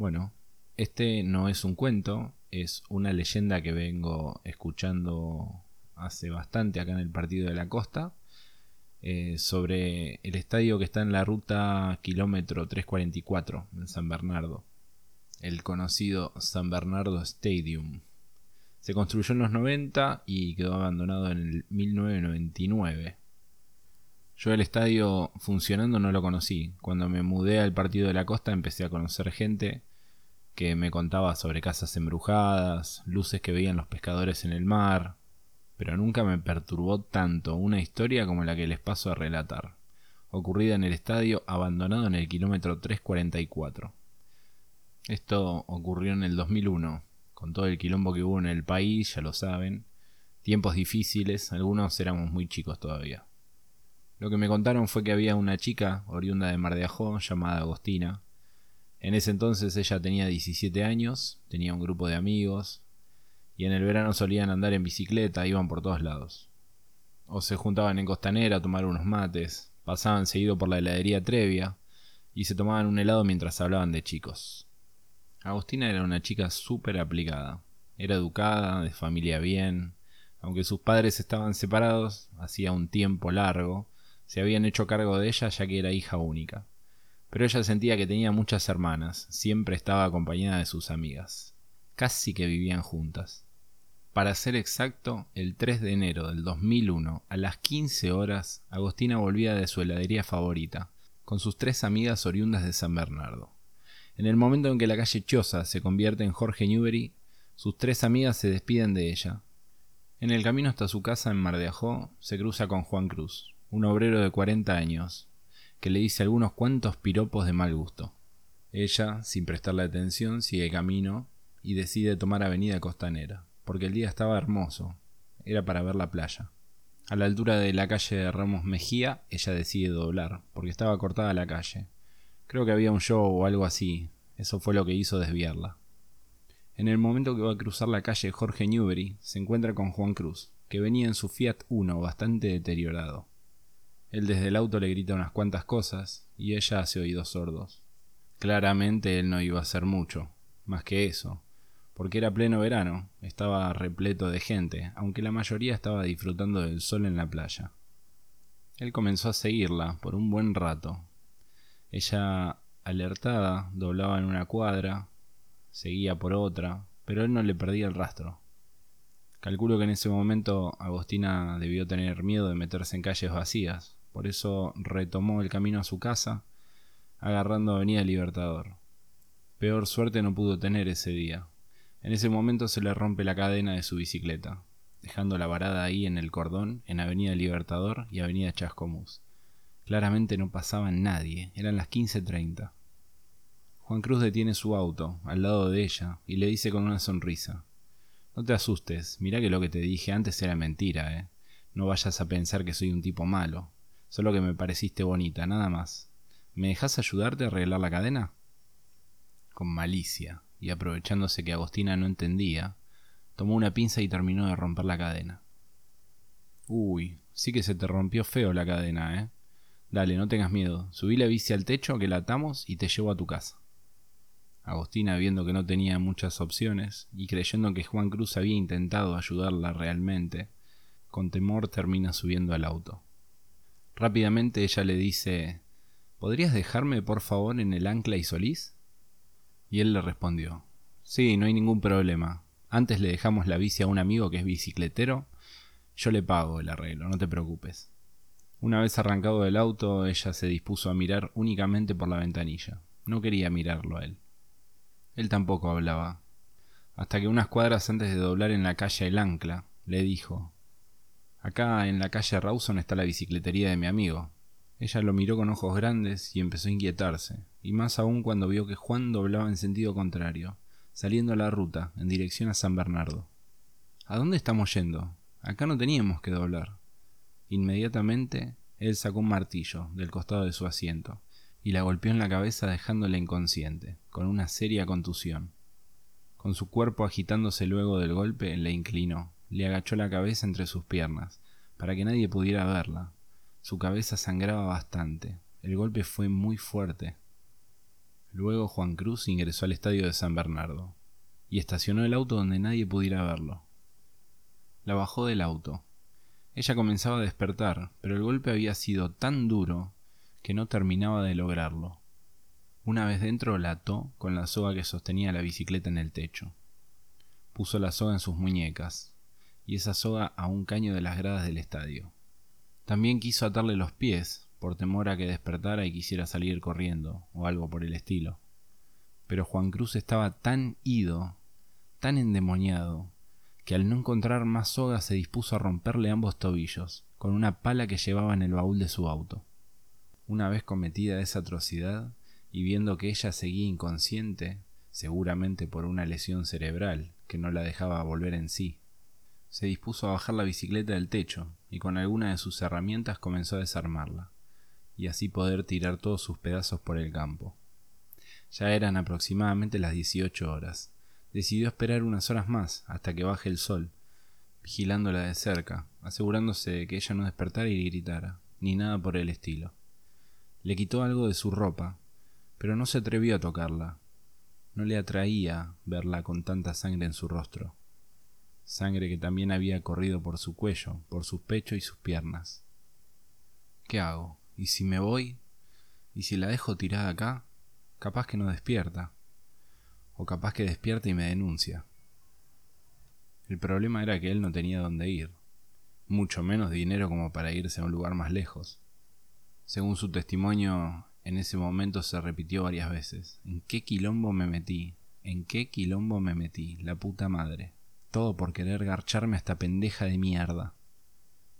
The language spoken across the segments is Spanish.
Bueno, este no es un cuento, es una leyenda que vengo escuchando hace bastante acá en el partido de la costa eh, sobre el estadio que está en la ruta kilómetro 344 en San Bernardo, el conocido San Bernardo Stadium. Se construyó en los 90 y quedó abandonado en el 1999. Yo el estadio funcionando no lo conocí. Cuando me mudé al partido de la costa empecé a conocer gente que me contaba sobre casas embrujadas, luces que veían los pescadores en el mar, pero nunca me perturbó tanto una historia como la que les paso a relatar, ocurrida en el estadio abandonado en el kilómetro 344. Esto ocurrió en el 2001, con todo el quilombo que hubo en el país, ya lo saben, tiempos difíciles, algunos éramos muy chicos todavía. Lo que me contaron fue que había una chica oriunda de Mar de Ajó llamada Agostina, en ese entonces ella tenía 17 años, tenía un grupo de amigos, y en el verano solían andar en bicicleta, iban por todos lados. O se juntaban en Costanera a tomar unos mates, pasaban seguido por la heladería Trevia, y se tomaban un helado mientras hablaban de chicos. Agostina era una chica súper aplicada, era educada, de familia bien, aunque sus padres estaban separados hacía un tiempo largo, se habían hecho cargo de ella ya que era hija única pero ella sentía que tenía muchas hermanas, siempre estaba acompañada de sus amigas, casi que vivían juntas. Para ser exacto, el 3 de enero del 2001, a las 15 horas, Agostina volvía de su heladería favorita, con sus tres amigas oriundas de San Bernardo. En el momento en que la calle Choza se convierte en Jorge Newbery, sus tres amigas se despiden de ella. En el camino hasta su casa en Mar de Ajó, se cruza con Juan Cruz, un obrero de 40 años, que le dice algunos cuantos piropos de mal gusto. Ella, sin prestarle atención, sigue camino y decide tomar Avenida Costanera, porque el día estaba hermoso, era para ver la playa. A la altura de la calle de Ramos Mejía, ella decide doblar, porque estaba cortada la calle. Creo que había un show o algo así, eso fue lo que hizo desviarla. En el momento que va a cruzar la calle Jorge Newbery, se encuentra con Juan Cruz, que venía en su Fiat Uno bastante deteriorado. Él desde el auto le grita unas cuantas cosas y ella hace oídos sordos. Claramente él no iba a hacer mucho, más que eso, porque era pleno verano, estaba repleto de gente, aunque la mayoría estaba disfrutando del sol en la playa. Él comenzó a seguirla por un buen rato. Ella, alertada, doblaba en una cuadra, seguía por otra, pero él no le perdía el rastro. Calculo que en ese momento Agostina debió tener miedo de meterse en calles vacías, por eso retomó el camino a su casa, agarrando Avenida Libertador. Peor suerte no pudo tener ese día. En ese momento se le rompe la cadena de su bicicleta, dejándola varada ahí en el cordón, en Avenida Libertador y Avenida Chascomús. Claramente no pasaba nadie, eran las 15.30. Juan Cruz detiene su auto, al lado de ella, y le dice con una sonrisa. No te asustes, mira que lo que te dije antes era mentira, ¿eh? No vayas a pensar que soy un tipo malo. Solo que me pareciste bonita, nada más. ¿Me dejas ayudarte a arreglar la cadena? Con malicia, y aprovechándose que Agostina no entendía, tomó una pinza y terminó de romper la cadena. Uy, sí que se te rompió feo la cadena, ¿eh? Dale, no tengas miedo. Subí la bici al techo que la atamos y te llevo a tu casa. Agostina, viendo que no tenía muchas opciones y creyendo que Juan Cruz había intentado ayudarla realmente, con temor termina subiendo al auto. Rápidamente ella le dice ¿Podrías dejarme por favor en el Ancla y Solís? Y él le respondió Sí, no hay ningún problema. Antes le dejamos la bici a un amigo que es bicicletero. Yo le pago el arreglo, no te preocupes. Una vez arrancado del auto, ella se dispuso a mirar únicamente por la ventanilla. No quería mirarlo a él. Él tampoco hablaba. Hasta que unas cuadras antes de doblar en la calle El Ancla, le dijo Acá en la calle Rawson está la bicicletería de mi amigo. Ella lo miró con ojos grandes y empezó a inquietarse, y más aún cuando vio que Juan doblaba en sentido contrario, saliendo a la ruta, en dirección a San Bernardo. ¿A dónde estamos yendo? Acá no teníamos que doblar. Inmediatamente él sacó un martillo del costado de su asiento y la golpeó en la cabeza dejándola inconsciente, con una seria contusión. Con su cuerpo agitándose luego del golpe, la inclinó, le agachó la cabeza entre sus piernas, para que nadie pudiera verla. Su cabeza sangraba bastante. El golpe fue muy fuerte. Luego Juan Cruz ingresó al estadio de San Bernardo y estacionó el auto donde nadie pudiera verlo. La bajó del auto. Ella comenzaba a despertar, pero el golpe había sido tan duro que no terminaba de lograrlo. Una vez dentro la ató con la soga que sostenía la bicicleta en el techo. Puso la soga en sus muñecas y esa soga a un caño de las gradas del estadio. También quiso atarle los pies, por temor a que despertara y quisiera salir corriendo, o algo por el estilo. Pero Juan Cruz estaba tan ido, tan endemoniado, que al no encontrar más soga se dispuso a romperle ambos tobillos, con una pala que llevaba en el baúl de su auto. Una vez cometida esa atrocidad, y viendo que ella seguía inconsciente, seguramente por una lesión cerebral que no la dejaba volver en sí, se dispuso a bajar la bicicleta del techo y con alguna de sus herramientas comenzó a desarmarla y así poder tirar todos sus pedazos por el campo. Ya eran aproximadamente las 18 horas. Decidió esperar unas horas más hasta que baje el sol, vigilándola de cerca, asegurándose de que ella no despertara y gritara, ni nada por el estilo. Le quitó algo de su ropa, pero no se atrevió a tocarla. No le atraía verla con tanta sangre en su rostro. Sangre que también había corrido por su cuello, por sus pechos y sus piernas. ¿Qué hago? ¿Y si me voy? ¿Y si la dejo tirada acá? Capaz que no despierta. O capaz que despierta y me denuncia. El problema era que él no tenía dónde ir, mucho menos dinero como para irse a un lugar más lejos. Según su testimonio, en ese momento se repitió varias veces. ¿En qué quilombo me metí? ¿En qué quilombo me metí? La puta madre. Todo por querer garcharme a esta pendeja de mierda.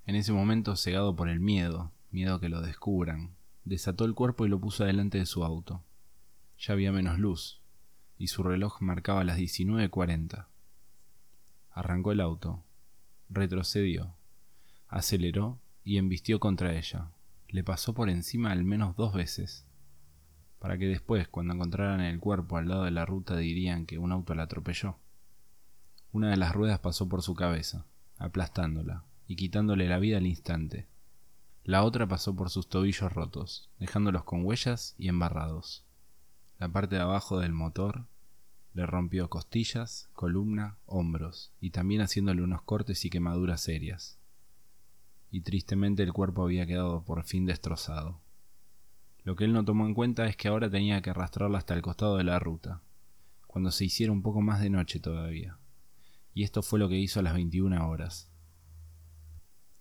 En ese momento, cegado por el miedo, miedo que lo descubran, desató el cuerpo y lo puso delante de su auto. Ya había menos luz, y su reloj marcaba las 19.40. Arrancó el auto, retrocedió, aceleró y embistió contra ella. Le pasó por encima al menos dos veces, para que después, cuando encontraran el cuerpo al lado de la ruta, dirían que un auto la atropelló. Una de las ruedas pasó por su cabeza, aplastándola y quitándole la vida al instante. La otra pasó por sus tobillos rotos, dejándolos con huellas y embarrados. La parte de abajo del motor le rompió costillas, columna, hombros, y también haciéndole unos cortes y quemaduras serias. Y tristemente el cuerpo había quedado por fin destrozado. Lo que él no tomó en cuenta es que ahora tenía que arrastrarla hasta el costado de la ruta, cuando se hiciera un poco más de noche todavía. Y esto fue lo que hizo a las 21 horas.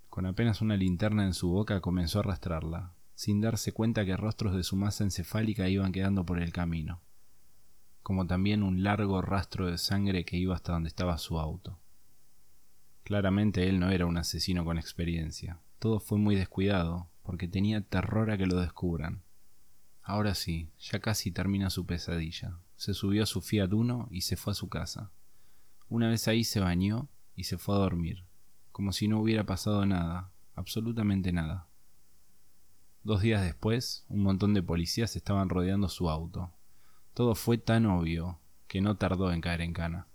Con apenas una linterna en su boca comenzó a arrastrarla, sin darse cuenta que rostros de su masa encefálica iban quedando por el camino, como también un largo rastro de sangre que iba hasta donde estaba su auto. Claramente él no era un asesino con experiencia, todo fue muy descuidado, porque tenía terror a que lo descubran. Ahora sí, ya casi termina su pesadilla. Se subió a su Fiat Uno y se fue a su casa. Una vez ahí se bañó y se fue a dormir como si no hubiera pasado nada, absolutamente nada. Dos días después, un montón de policías estaban rodeando su auto. Todo fue tan obvio que no tardó en caer en cana.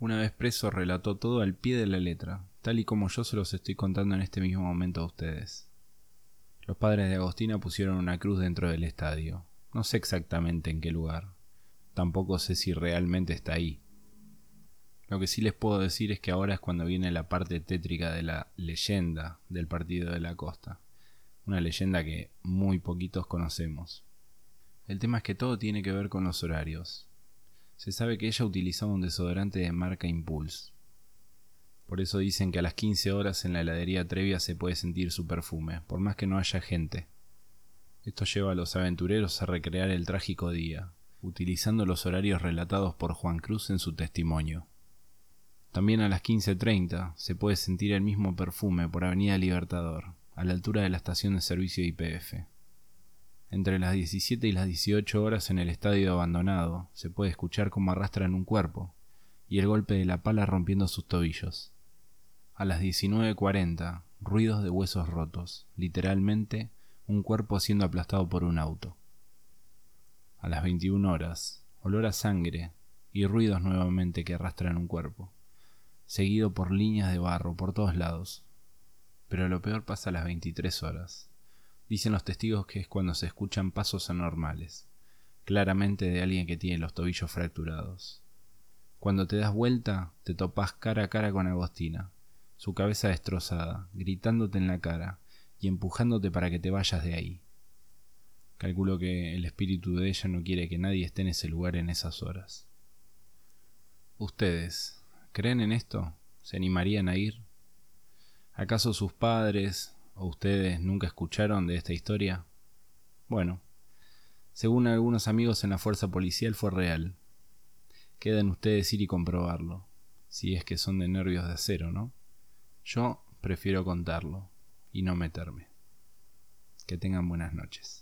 Una vez preso relató todo al pie de la letra, tal y como yo se los estoy contando en este mismo momento a ustedes. Los padres de Agostina pusieron una cruz dentro del estadio. No sé exactamente en qué lugar. Tampoco sé si realmente está ahí. Lo que sí les puedo decir es que ahora es cuando viene la parte tétrica de la leyenda del partido de la costa. Una leyenda que muy poquitos conocemos. El tema es que todo tiene que ver con los horarios. Se sabe que ella utilizaba un desodorante de marca Impulse. Por eso dicen que a las 15 horas en la heladería Trevia se puede sentir su perfume, por más que no haya gente. Esto lleva a los aventureros a recrear el trágico día, utilizando los horarios relatados por Juan Cruz en su testimonio. También a las 15.30 se puede sentir el mismo perfume por Avenida Libertador, a la altura de la estación de servicio IPF. Entre las 17 y las 18 horas en el estadio abandonado se puede escuchar cómo arrastran un cuerpo y el golpe de la pala rompiendo sus tobillos. A las 19.40, ruidos de huesos rotos, literalmente un cuerpo siendo aplastado por un auto. A las 21 horas, olor a sangre y ruidos nuevamente que arrastran un cuerpo seguido por líneas de barro por todos lados. Pero lo peor pasa a las 23 horas. Dicen los testigos que es cuando se escuchan pasos anormales, claramente de alguien que tiene los tobillos fracturados. Cuando te das vuelta, te topas cara a cara con Agostina, su cabeza destrozada, gritándote en la cara y empujándote para que te vayas de ahí. Calculo que el espíritu de ella no quiere que nadie esté en ese lugar en esas horas. ¿Ustedes creen en esto? ¿Se animarían a ir? ¿Acaso sus padres o ustedes nunca escucharon de esta historia? Bueno, según algunos amigos en la fuerza policial fue real. Quedan ustedes ir y comprobarlo, si es que son de nervios de acero, ¿no? Yo prefiero contarlo y no meterme. Que tengan buenas noches.